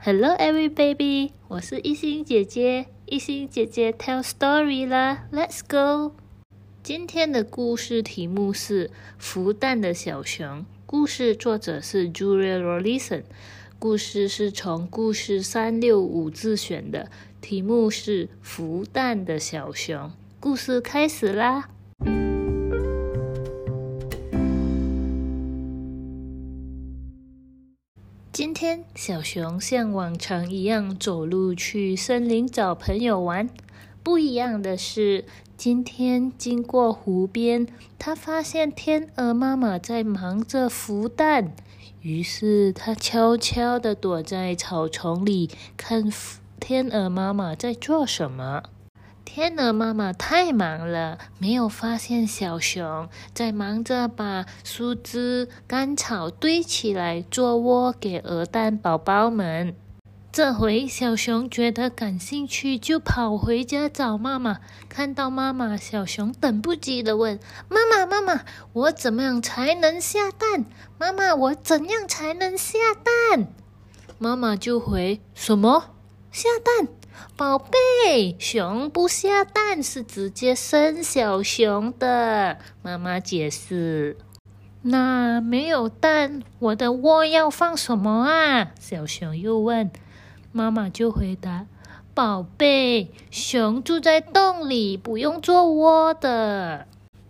Hello, every baby！我是一心姐姐，一心姐姐 tell story 啦，Let's go！今天的故事题目是《孵蛋的小熊》，故事作者是 Julia Rollison，故事是从故事三六五自选的，题目是《孵蛋的小熊》。故事开始啦！今天，小熊像往常一样走路去森林找朋友玩。不一样的是，今天经过湖边，它发现天鹅妈妈在忙着孵蛋，于是它悄悄地躲在草丛里，看天鹅妈妈在做什么。天鹅妈妈太忙了，没有发现小熊在忙着把树枝、干草堆起来做窝给鹅蛋宝宝们。这回小熊觉得感兴趣，就跑回家找妈妈。看到妈妈，小熊等不及的问：“妈妈，妈妈，我怎么样才能下蛋？妈妈，我怎样才能下蛋？”妈妈就回：“什么？下蛋？”宝贝，熊不下蛋是直接生小熊的。妈妈解释。那没有蛋，我的窝要放什么啊？小熊又问。妈妈就回答：宝贝，熊住在洞里，不用做窝的。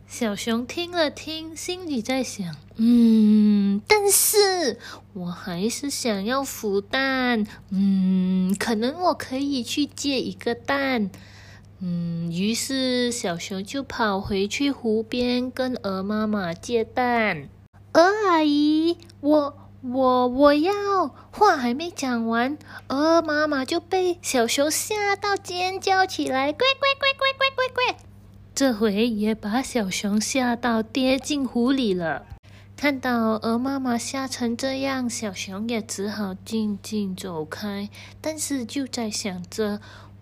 小熊听了听，心里在想：嗯，但是我还是想要孵蛋。嗯，可能我可以去借一个蛋。嗯，于是小熊就跑回去湖边跟鹅妈妈借蛋。鹅阿姨，我我我要话还没讲完，鹅妈妈就被小熊吓到尖叫起来，乖乖乖乖乖乖乖。这回也把小熊吓到跌进湖里了。看到鹅妈妈吓成这样，小熊也只好静静走开。但是就在想着。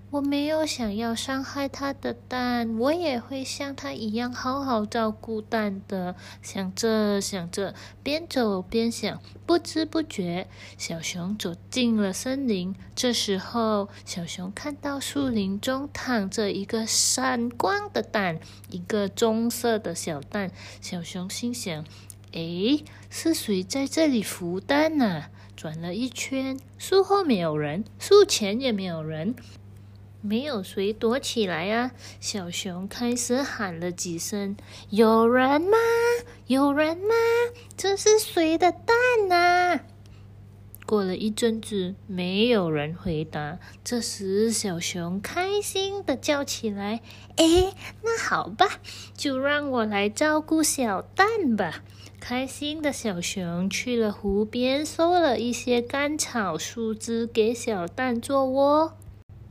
我没有想要伤害它的蛋，我也会像它一样好好照顾蛋的。想着想着，边走边想，不知不觉，小熊走进了森林。这时候，小熊看到树林中躺着一个闪光的蛋，一个棕色的小蛋。小熊心想：“诶，是谁在这里孵蛋呢？”转了一圈，树后没有人，树前也没有人。没有谁躲起来啊！小熊开始喊了几声：“有人吗？有人吗？这是谁的蛋呢？”过了一阵子，没有人回答。这时，小熊开心的叫起来：“哎，那好吧，就让我来照顾小蛋吧！”开心的小熊去了湖边，收了一些干草、树枝，给小蛋做窝。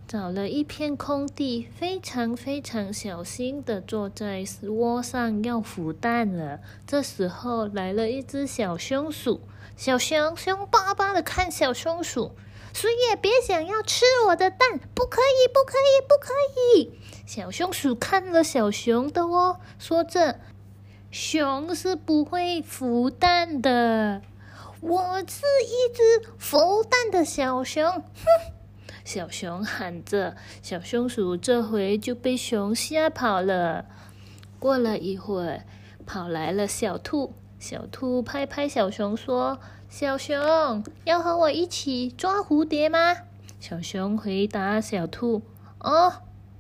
找了一片空地，非常非常小心的坐在窝上要孵蛋了。这时候来了一只小松鼠，小熊凶巴巴的看小松鼠，谁也别想要吃我的蛋，不可以，不可以，不可以！小松鼠看了小熊的窝，说着：“熊是不会孵蛋的，我是一只孵蛋的小熊。”哼。小熊喊着，小松鼠这回就被熊吓跑了。过了一会儿，跑来了小兔。小兔拍拍小熊说：“小熊，要和我一起抓蝴蝶吗？”小熊回答小兔：“哦，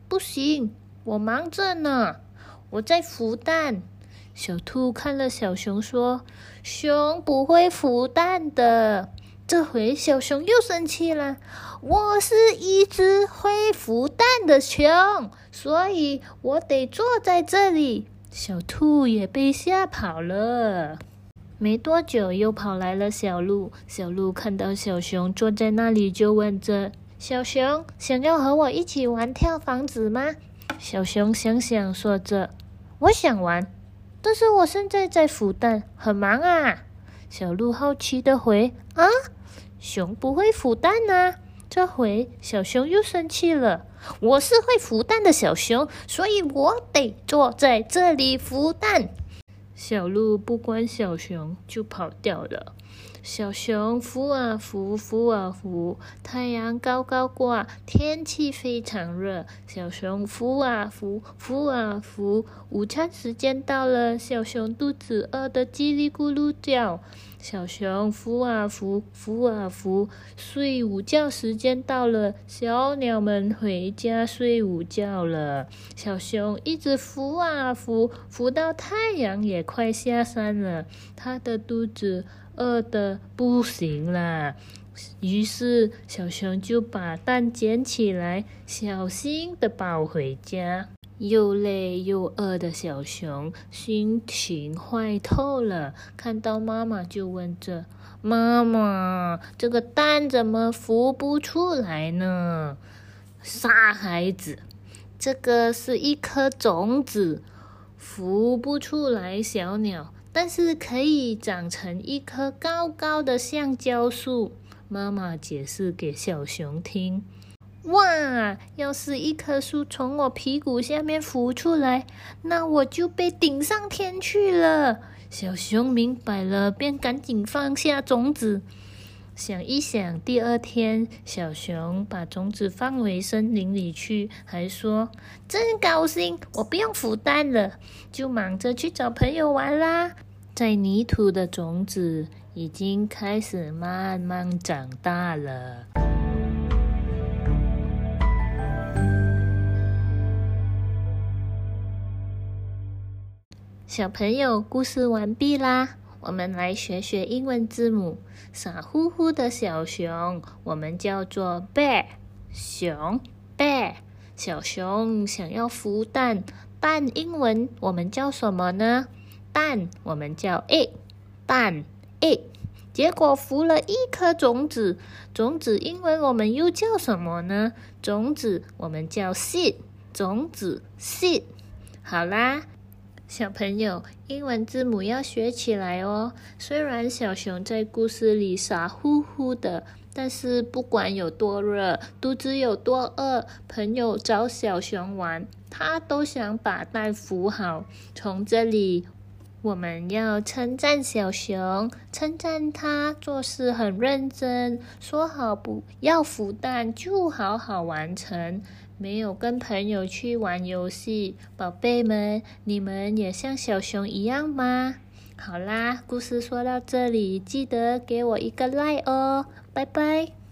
不行，我忙着呢，我在孵蛋。”小兔看了小熊说：“熊不会孵蛋的。”这回小熊又生气了。我是一只会孵蛋的熊，所以我得坐在这里。小兔也被吓跑了。没多久，又跑来了小鹿。小鹿看到小熊坐在那里，就问着：“小熊，想要和我一起玩跳房子吗？”小熊想想，说着：“我想玩，但是我现在在孵蛋，很忙啊。”小鹿好奇的回：“啊，熊不会孵蛋呢？”这回小熊又生气了。我是会孵蛋的小熊，所以我得坐在这里孵蛋。小鹿不管小熊，就跑掉了。小熊扶啊孵，孵啊孵，太阳高高挂，天气非常热。小熊扶啊孵，孵啊孵，午餐时间到了，小熊肚子饿得叽里咕噜叫。小熊扶啊孵，孵啊孵，睡午觉时间到了，小鸟们回家睡午觉了。小熊一直扶啊孵，孵到太阳也快下山了，它的肚子饿得不行了。于是小熊就把蛋捡起来，小心的抱回家。又累又饿的小熊心情坏透了，看到妈妈就问着：“妈妈，这个蛋怎么孵不出来呢？”傻孩子，这个是一颗种子，孵不出来小鸟，但是可以长成一棵高高的橡胶树。妈妈解释给小熊听。哇！要是一棵树从我屁股下面浮出来，那我就被顶上天去了。小熊明白了，便赶紧放下种子。想一想，第二天，小熊把种子放回森林里去，还说：“真高兴，我不用孵蛋了，就忙着去找朋友玩啦。”在泥土的种子已经开始慢慢长大了。小朋友，故事完毕啦！我们来学学英文字母。傻乎乎的小熊，我们叫做 bear，熊 bear。小熊想要孵蛋，蛋英文我们叫什么呢？蛋我们叫 egg，蛋 egg。结果孵了一颗种子，种子英文我们又叫什么呢？种子我们叫 seed，种子 seed。好啦。小朋友，英文字母要学起来哦。虽然小熊在故事里傻乎乎的，但是不管有多热，肚子有多饿，朋友找小熊玩，他都想把蛋孵好。从这里，我们要称赞小熊，称赞他做事很认真，说好不要孵蛋就好好完成。没有跟朋友去玩游戏，宝贝们，你们也像小熊一样吗？好啦，故事说到这里，记得给我一个 like 哦，拜拜。